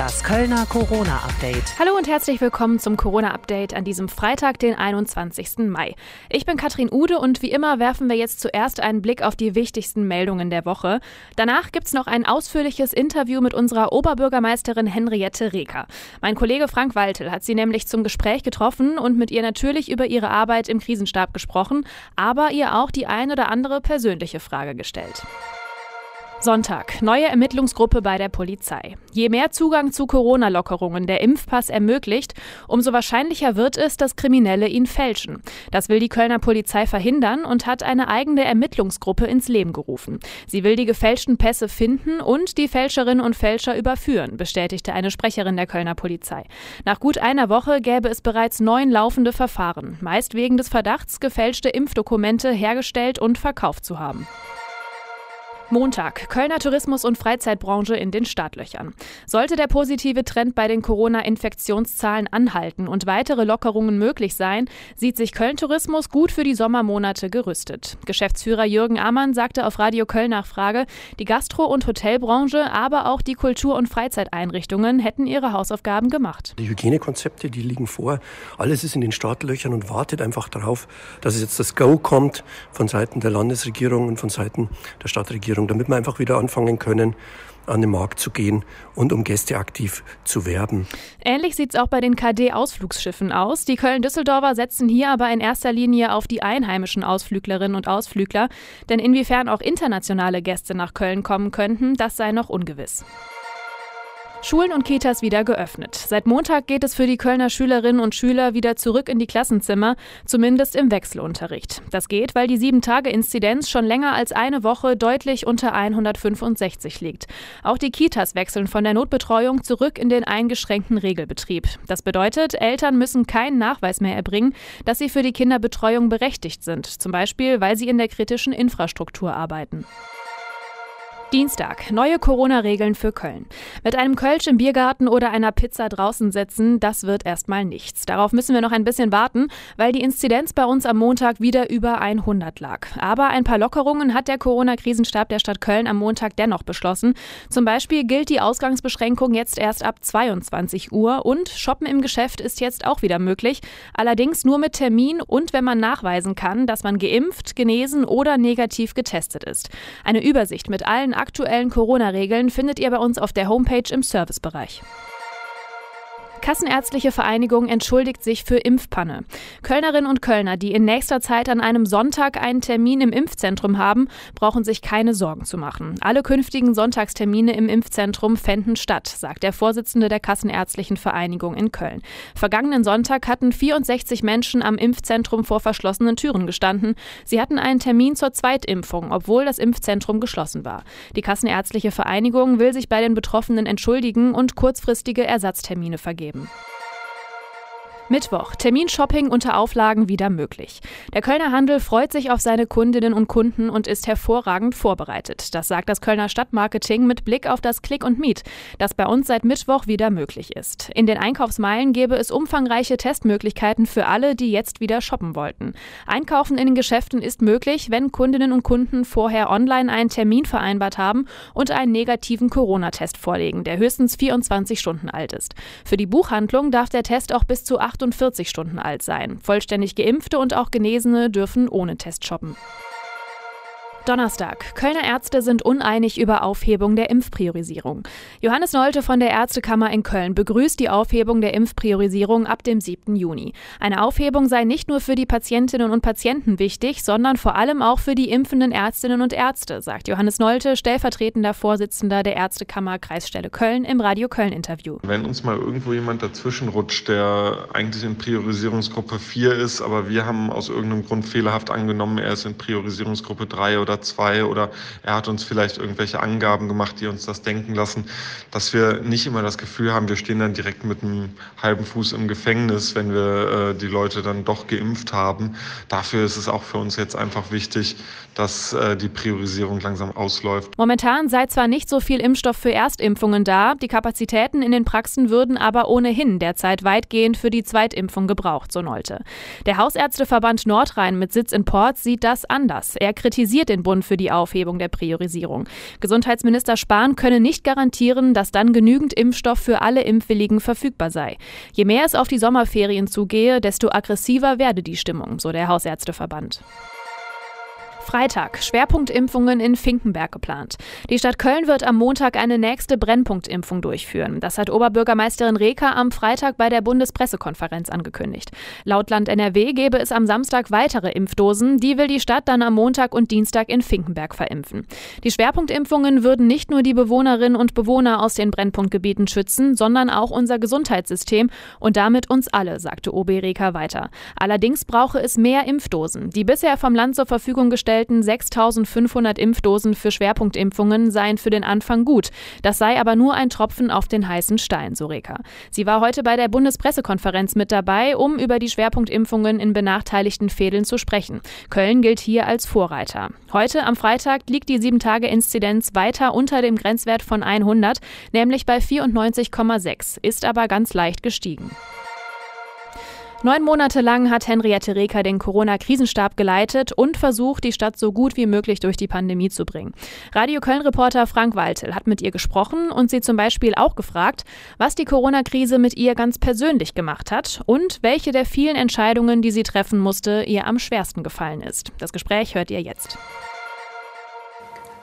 Das Kölner Corona-Update. Hallo und herzlich willkommen zum Corona-Update an diesem Freitag, den 21. Mai. Ich bin Katrin Ude und wie immer werfen wir jetzt zuerst einen Blick auf die wichtigsten Meldungen der Woche. Danach gibt es noch ein ausführliches Interview mit unserer Oberbürgermeisterin Henriette Reker. Mein Kollege Frank Waltel hat sie nämlich zum Gespräch getroffen und mit ihr natürlich über ihre Arbeit im Krisenstab gesprochen, aber ihr auch die ein oder andere persönliche Frage gestellt. Sonntag. Neue Ermittlungsgruppe bei der Polizei. Je mehr Zugang zu Corona-Lockerungen der Impfpass ermöglicht, umso wahrscheinlicher wird es, dass Kriminelle ihn fälschen. Das will die Kölner Polizei verhindern und hat eine eigene Ermittlungsgruppe ins Leben gerufen. Sie will die gefälschten Pässe finden und die Fälscherinnen und Fälscher überführen, bestätigte eine Sprecherin der Kölner Polizei. Nach gut einer Woche gäbe es bereits neun laufende Verfahren, meist wegen des Verdachts, gefälschte Impfdokumente hergestellt und verkauft zu haben. Montag. Kölner Tourismus- und Freizeitbranche in den Startlöchern. Sollte der positive Trend bei den Corona-Infektionszahlen anhalten und weitere Lockerungen möglich sein, sieht sich Köln Tourismus gut für die Sommermonate gerüstet. Geschäftsführer Jürgen Ammann sagte auf Radio Köln Nachfrage, die Gastro- und Hotelbranche, aber auch die Kultur- und Freizeiteinrichtungen hätten ihre Hausaufgaben gemacht. Die Hygienekonzepte, die liegen vor. Alles ist in den Startlöchern und wartet einfach darauf, dass jetzt das Go kommt von Seiten der Landesregierung und von Seiten der Stadtregierung. Veranstaltung, damit wir einfach wieder anfangen können, an den Markt zu gehen und um Gäste aktiv zu werben. Ähnlich sieht es auch bei den KD-Ausflugsschiffen aus. Die Köln-Düsseldorfer setzen hier aber in erster Linie auf die einheimischen Ausflüglerinnen und Ausflügler, denn inwiefern auch internationale Gäste nach Köln kommen könnten, das sei noch ungewiss. Schulen und Kitas wieder geöffnet. Seit Montag geht es für die Kölner Schülerinnen und Schüler wieder zurück in die Klassenzimmer, zumindest im Wechselunterricht. Das geht, weil die 7-Tage-Inzidenz schon länger als eine Woche deutlich unter 165 liegt. Auch die Kitas wechseln von der Notbetreuung zurück in den eingeschränkten Regelbetrieb. Das bedeutet, Eltern müssen keinen Nachweis mehr erbringen, dass sie für die Kinderbetreuung berechtigt sind, zum Beispiel weil sie in der kritischen Infrastruktur arbeiten. Dienstag. Neue Corona-Regeln für Köln. Mit einem Kölsch im Biergarten oder einer Pizza draußen sitzen, das wird erstmal nichts. Darauf müssen wir noch ein bisschen warten, weil die Inzidenz bei uns am Montag wieder über 100 lag. Aber ein paar Lockerungen hat der Corona-Krisenstab der Stadt Köln am Montag dennoch beschlossen. Zum Beispiel gilt die Ausgangsbeschränkung jetzt erst ab 22 Uhr und Shoppen im Geschäft ist jetzt auch wieder möglich. Allerdings nur mit Termin und wenn man nachweisen kann, dass man geimpft, genesen oder negativ getestet ist. Eine Übersicht mit allen aktuellen Corona-Regeln findet ihr bei uns auf der Homepage im Servicebereich. Kassenärztliche Vereinigung entschuldigt sich für Impfpanne. Kölnerinnen und Kölner, die in nächster Zeit an einem Sonntag einen Termin im Impfzentrum haben, brauchen sich keine Sorgen zu machen. Alle künftigen Sonntagstermine im Impfzentrum fänden statt, sagt der Vorsitzende der Kassenärztlichen Vereinigung in Köln. Vergangenen Sonntag hatten 64 Menschen am Impfzentrum vor verschlossenen Türen gestanden. Sie hatten einen Termin zur Zweitimpfung, obwohl das Impfzentrum geschlossen war. Die Kassenärztliche Vereinigung will sich bei den Betroffenen entschuldigen und kurzfristige Ersatztermine vergeben geben. Mittwoch. Terminshopping unter Auflagen wieder möglich. Der Kölner Handel freut sich auf seine Kundinnen und Kunden und ist hervorragend vorbereitet. Das sagt das Kölner Stadtmarketing mit Blick auf das Click und Meet, das bei uns seit Mittwoch wieder möglich ist. In den Einkaufsmeilen gäbe es umfangreiche Testmöglichkeiten für alle, die jetzt wieder shoppen wollten. Einkaufen in den Geschäften ist möglich, wenn Kundinnen und Kunden vorher online einen Termin vereinbart haben und einen negativen Corona-Test vorlegen, der höchstens 24 Stunden alt ist. Für die Buchhandlung darf der Test auch bis zu 8 48 Stunden alt sein. Vollständig geimpfte und auch Genesene dürfen ohne Test shoppen. Donnerstag. Kölner Ärzte sind uneinig über Aufhebung der Impfpriorisierung. Johannes Nolte von der Ärztekammer in Köln begrüßt die Aufhebung der Impfpriorisierung ab dem 7. Juni. Eine Aufhebung sei nicht nur für die Patientinnen und Patienten wichtig, sondern vor allem auch für die impfenden Ärztinnen und Ärzte, sagt Johannes Nolte, stellvertretender Vorsitzender der Ärztekammer Kreisstelle Köln im Radio Köln Interview. Wenn uns mal irgendwo jemand dazwischen rutscht, der eigentlich in Priorisierungsgruppe 4 ist, aber wir haben aus irgendeinem Grund fehlerhaft angenommen, er ist in Priorisierungsgruppe 3 oder oder zwei oder er hat uns vielleicht irgendwelche Angaben gemacht, die uns das denken lassen, dass wir nicht immer das Gefühl haben, wir stehen dann direkt mit einem halben Fuß im Gefängnis, wenn wir äh, die Leute dann doch geimpft haben. Dafür ist es auch für uns jetzt einfach wichtig, dass äh, die Priorisierung langsam ausläuft. Momentan sei zwar nicht so viel Impfstoff für Erstimpfungen da, die Kapazitäten in den Praxen würden aber ohnehin derzeit weitgehend für die Zweitimpfung gebraucht, so Nolte. Der Hausärzteverband Nordrhein mit Sitz in Port sieht das anders. Er kritisiert den den Bund für die Aufhebung der Priorisierung. Gesundheitsminister Spahn könne nicht garantieren, dass dann genügend Impfstoff für alle Impfwilligen verfügbar sei. Je mehr es auf die Sommerferien zugehe, desto aggressiver werde die Stimmung, so der Hausärzteverband. Freitag. Schwerpunktimpfungen in Finkenberg geplant. Die Stadt Köln wird am Montag eine nächste Brennpunktimpfung durchführen. Das hat Oberbürgermeisterin Reker am Freitag bei der Bundespressekonferenz angekündigt. Laut Land NRW gäbe es am Samstag weitere Impfdosen. Die will die Stadt dann am Montag und Dienstag in Finkenberg verimpfen. Die Schwerpunktimpfungen würden nicht nur die Bewohnerinnen und Bewohner aus den Brennpunktgebieten schützen, sondern auch unser Gesundheitssystem und damit uns alle, sagte OB Reker weiter. Allerdings brauche es mehr Impfdosen. Die bisher vom Land zur Verfügung gestellten gestellten 6500 Impfdosen für Schwerpunktimpfungen seien für den Anfang gut. Das sei aber nur ein Tropfen auf den heißen Stein, so Reker. Sie war heute bei der Bundespressekonferenz mit dabei, um über die Schwerpunktimpfungen in benachteiligten Fädeln zu sprechen. Köln gilt hier als Vorreiter. Heute am Freitag liegt die 7-Tage-Inzidenz weiter unter dem Grenzwert von 100, nämlich bei 94,6, ist aber ganz leicht gestiegen. Neun Monate lang hat Henriette Reker den Corona-Krisenstab geleitet und versucht, die Stadt so gut wie möglich durch die Pandemie zu bringen. Radio Köln-Reporter Frank Waltel hat mit ihr gesprochen und sie zum Beispiel auch gefragt, was die Corona-Krise mit ihr ganz persönlich gemacht hat und welche der vielen Entscheidungen, die sie treffen musste, ihr am schwersten gefallen ist. Das Gespräch hört ihr jetzt.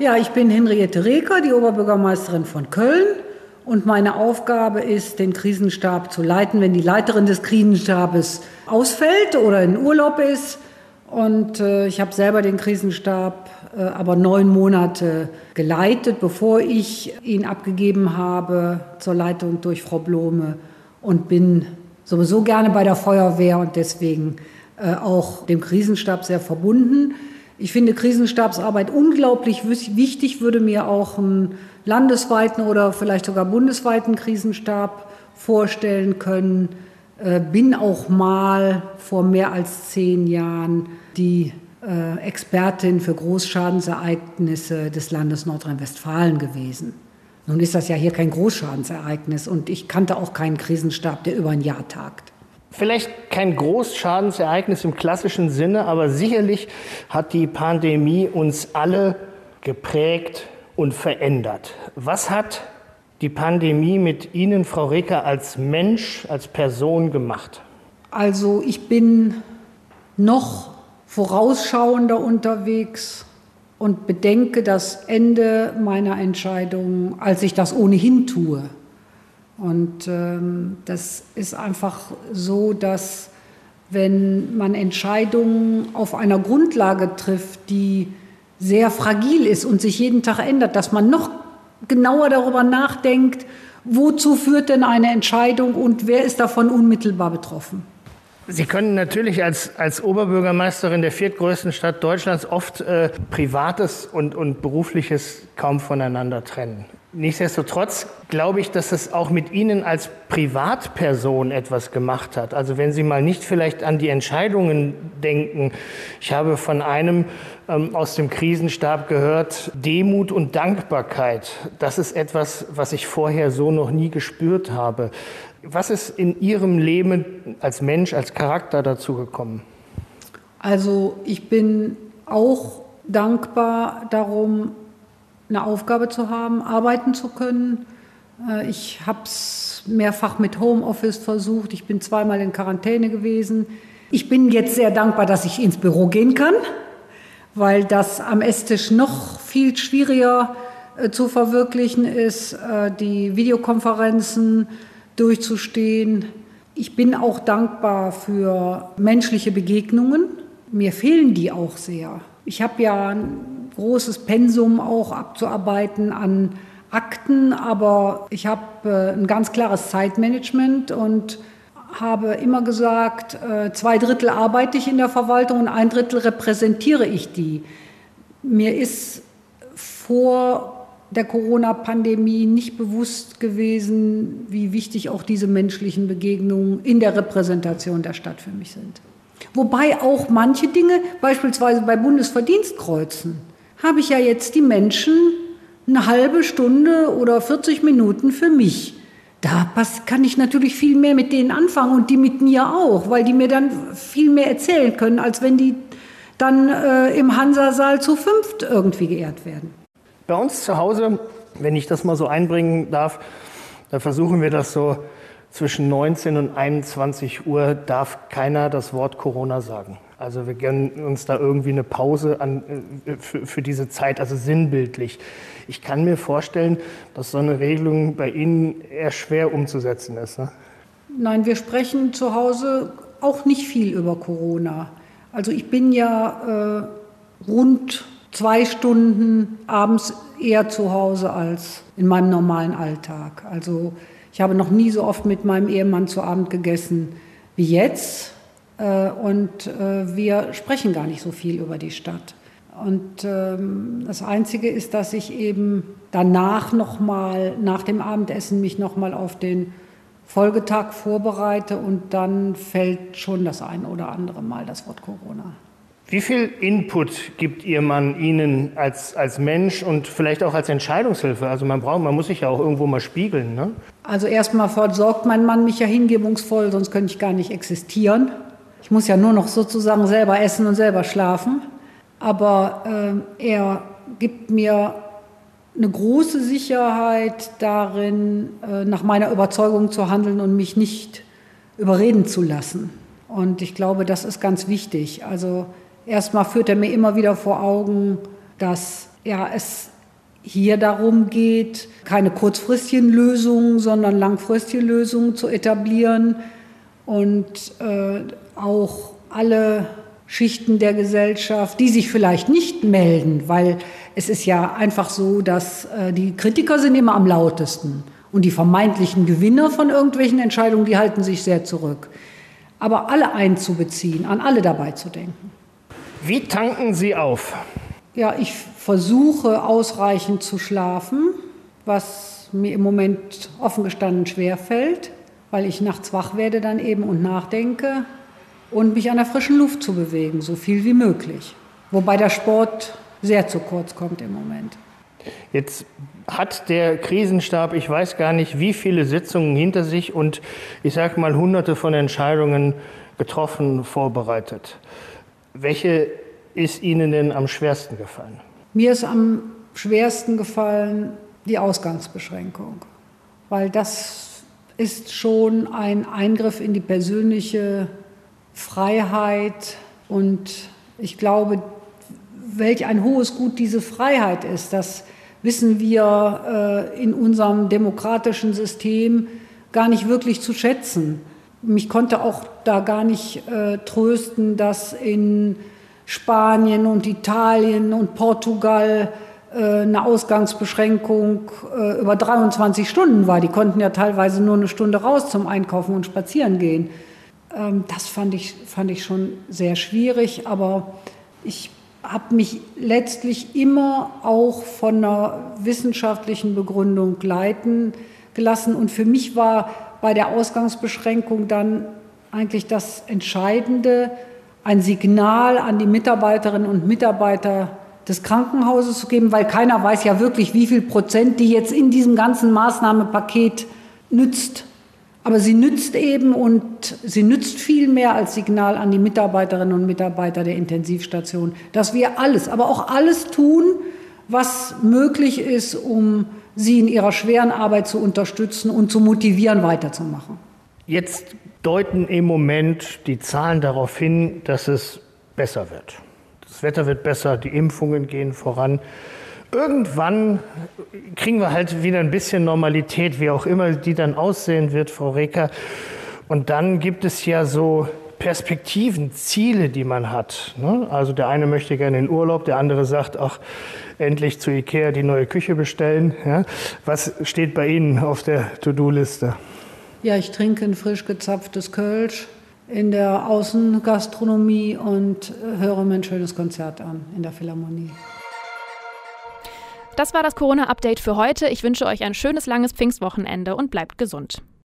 Ja, ich bin Henriette Reker, die Oberbürgermeisterin von Köln. Und meine Aufgabe ist, den Krisenstab zu leiten, wenn die Leiterin des Krisenstabes ausfällt oder in Urlaub ist. Und äh, ich habe selber den Krisenstab äh, aber neun Monate geleitet, bevor ich ihn abgegeben habe zur Leitung durch Frau Blome und bin sowieso gerne bei der Feuerwehr und deswegen äh, auch dem Krisenstab sehr verbunden. Ich finde Krisenstabsarbeit unglaublich wichtig, würde mir auch ein landesweiten oder vielleicht sogar bundesweiten Krisenstab vorstellen können. Äh, bin auch mal vor mehr als zehn Jahren die äh, Expertin für Großschadensereignisse des Landes Nordrhein-Westfalen gewesen. Nun ist das ja hier kein Großschadensereignis und ich kannte auch keinen Krisenstab, der über ein Jahr tagt. Vielleicht kein Großschadensereignis im klassischen Sinne, aber sicherlich hat die Pandemie uns alle geprägt, und verändert. Was hat die Pandemie mit Ihnen, Frau Reker, als Mensch, als Person gemacht? Also ich bin noch vorausschauender unterwegs und bedenke das Ende meiner Entscheidung, als ich das ohnehin tue. Und ähm, das ist einfach so, dass wenn man Entscheidungen auf einer Grundlage trifft, die sehr fragil ist und sich jeden Tag ändert, dass man noch genauer darüber nachdenkt, wozu führt denn eine Entscheidung und wer ist davon unmittelbar betroffen. Sie können natürlich als, als Oberbürgermeisterin der viertgrößten Stadt Deutschlands oft äh, Privates und, und Berufliches kaum voneinander trennen. Nichtsdestotrotz glaube ich, dass es auch mit Ihnen als Privatperson etwas gemacht hat. Also wenn Sie mal nicht vielleicht an die Entscheidungen denken. Ich habe von einem ähm, aus dem Krisenstab gehört, Demut und Dankbarkeit. Das ist etwas, was ich vorher so noch nie gespürt habe. Was ist in Ihrem Leben als Mensch, als Charakter dazu gekommen? Also ich bin auch dankbar darum, eine Aufgabe zu haben, arbeiten zu können. Äh, ich habe es mehrfach mit Homeoffice versucht. Ich bin zweimal in Quarantäne gewesen. Ich bin jetzt sehr dankbar, dass ich ins Büro gehen kann, weil das am Esstisch noch viel schwieriger äh, zu verwirklichen ist, äh, die Videokonferenzen durchzustehen. Ich bin auch dankbar für menschliche Begegnungen. Mir fehlen die auch sehr. Ich habe ja großes Pensum auch abzuarbeiten an Akten, aber ich habe äh, ein ganz klares Zeitmanagement und habe immer gesagt, äh, zwei Drittel arbeite ich in der Verwaltung und ein Drittel repräsentiere ich die. Mir ist vor der Corona-Pandemie nicht bewusst gewesen, wie wichtig auch diese menschlichen Begegnungen in der Repräsentation der Stadt für mich sind. Wobei auch manche Dinge, beispielsweise bei Bundesverdienstkreuzen, habe ich ja jetzt die Menschen eine halbe Stunde oder 40 Minuten für mich. Da kann ich natürlich viel mehr mit denen anfangen und die mit mir auch, weil die mir dann viel mehr erzählen können, als wenn die dann äh, im Hansasaal zu fünft irgendwie geehrt werden. Bei uns zu Hause, wenn ich das mal so einbringen darf, da versuchen wir das so zwischen 19 und 21 Uhr darf keiner das Wort Corona sagen. Also wir gönnen uns da irgendwie eine Pause an, äh, für, für, diese Zeit, also sinnbildlich. Ich kann mir vorstellen, dass so eine Regelung bei Ihnen eher schwer umzusetzen ist. Ne? Nein, wir sprechen zu Hause auch nicht viel über Corona. Also ich bin ja äh, rund zwei Stunden abends eher zu Hause als in meinem normalen Alltag. Also ich habe noch nie so oft mit meinem Ehemann zu Abend gegessen wie jetzt. Äh, und äh, wir sprechen gar nicht so viel über die Stadt. Und ähm, das Einzige ist, dass ich eben danach nochmal, nach dem Abendessen, mich nochmal auf den Folgetag vorbereite und dann fällt schon das ein oder andere Mal das Wort Corona. Wie viel Input gibt Ihr Mann Ihnen als, als Mensch und vielleicht auch als Entscheidungshilfe? Also man braucht, man muss sich ja auch irgendwo mal spiegeln. Ne? Also erstmal versorgt mein Mann mich ja hingebungsvoll, sonst könnte ich gar nicht existieren. Ich muss ja nur noch sozusagen selber essen und selber schlafen. Aber äh, er gibt mir eine große Sicherheit darin, äh, nach meiner Überzeugung zu handeln und mich nicht überreden zu lassen. Und ich glaube, das ist ganz wichtig. Also erstmal führt er mir immer wieder vor Augen, dass ja, es hier darum geht, keine kurzfristigen Lösungen, sondern langfristige Lösungen zu etablieren und äh, auch alle Schichten der Gesellschaft, die sich vielleicht nicht melden, weil es ist ja einfach so, dass äh, die Kritiker sind immer am lautesten und die vermeintlichen Gewinner von irgendwelchen Entscheidungen, die halten sich sehr zurück. Aber alle einzubeziehen, an alle dabei zu denken. Wie tanken Sie auf? Ja, ich versuche ausreichend zu schlafen, was mir im Moment offen gestanden schwer fällt, weil ich nachts wach werde dann eben und nachdenke und mich an der frischen Luft zu bewegen, so viel wie möglich. Wobei der Sport sehr zu kurz kommt im Moment. Jetzt hat der Krisenstab, ich weiß gar nicht, wie viele Sitzungen hinter sich und ich sage mal hunderte von Entscheidungen getroffen, vorbereitet. Welche ist Ihnen denn am schwersten gefallen? Mir ist am schwersten gefallen die Ausgangsbeschränkung, weil das ist schon ein Eingriff in die persönliche Freiheit und ich glaube, welch ein hohes Gut diese Freiheit ist, das wissen wir äh, in unserem demokratischen System gar nicht wirklich zu schätzen. Mich konnte auch da gar nicht äh, trösten, dass in Spanien und Italien und Portugal eine Ausgangsbeschränkung äh, über 23 Stunden war. Die konnten ja teilweise nur eine Stunde raus zum Einkaufen und spazieren gehen. Ähm, das fand ich, fand ich schon sehr schwierig, aber ich habe mich letztlich immer auch von einer wissenschaftlichen Begründung leiten gelassen. Und für mich war bei der Ausgangsbeschränkung dann eigentlich das Entscheidende, ein Signal an die Mitarbeiterinnen und Mitarbeiter des Krankenhauses zu geben, weil keiner weiß ja wirklich, wie viel Prozent die jetzt in diesem ganzen Maßnahmenpaket nützt. Aber sie nützt eben und sie nützt viel mehr als Signal an die Mitarbeiterinnen und Mitarbeiter der Intensivstation, dass wir alles, aber auch alles tun, was möglich ist, um sie in ihrer schweren Arbeit zu unterstützen und zu motivieren, weiterzumachen. Jetzt deuten im Moment die Zahlen darauf hin, dass es besser wird. Das Wetter wird besser, die Impfungen gehen voran irgendwann kriegen wir halt wieder ein bisschen Normalität, wie auch immer die dann aussehen wird, Frau Reker. Und dann gibt es ja so Perspektiven, Ziele, die man hat. Ne? Also der eine möchte gerne in Urlaub, der andere sagt, ach, endlich zu Ikea die neue Küche bestellen. Was steht bei Ihnen auf der To-Do-Liste? Ja, ich trinke ein frisch gezapftes Kölsch in der Außengastronomie und höre mir ein schönes Konzert an in der Philharmonie. Das war das Corona-Update für heute. Ich wünsche euch ein schönes langes Pfingstwochenende und bleibt gesund.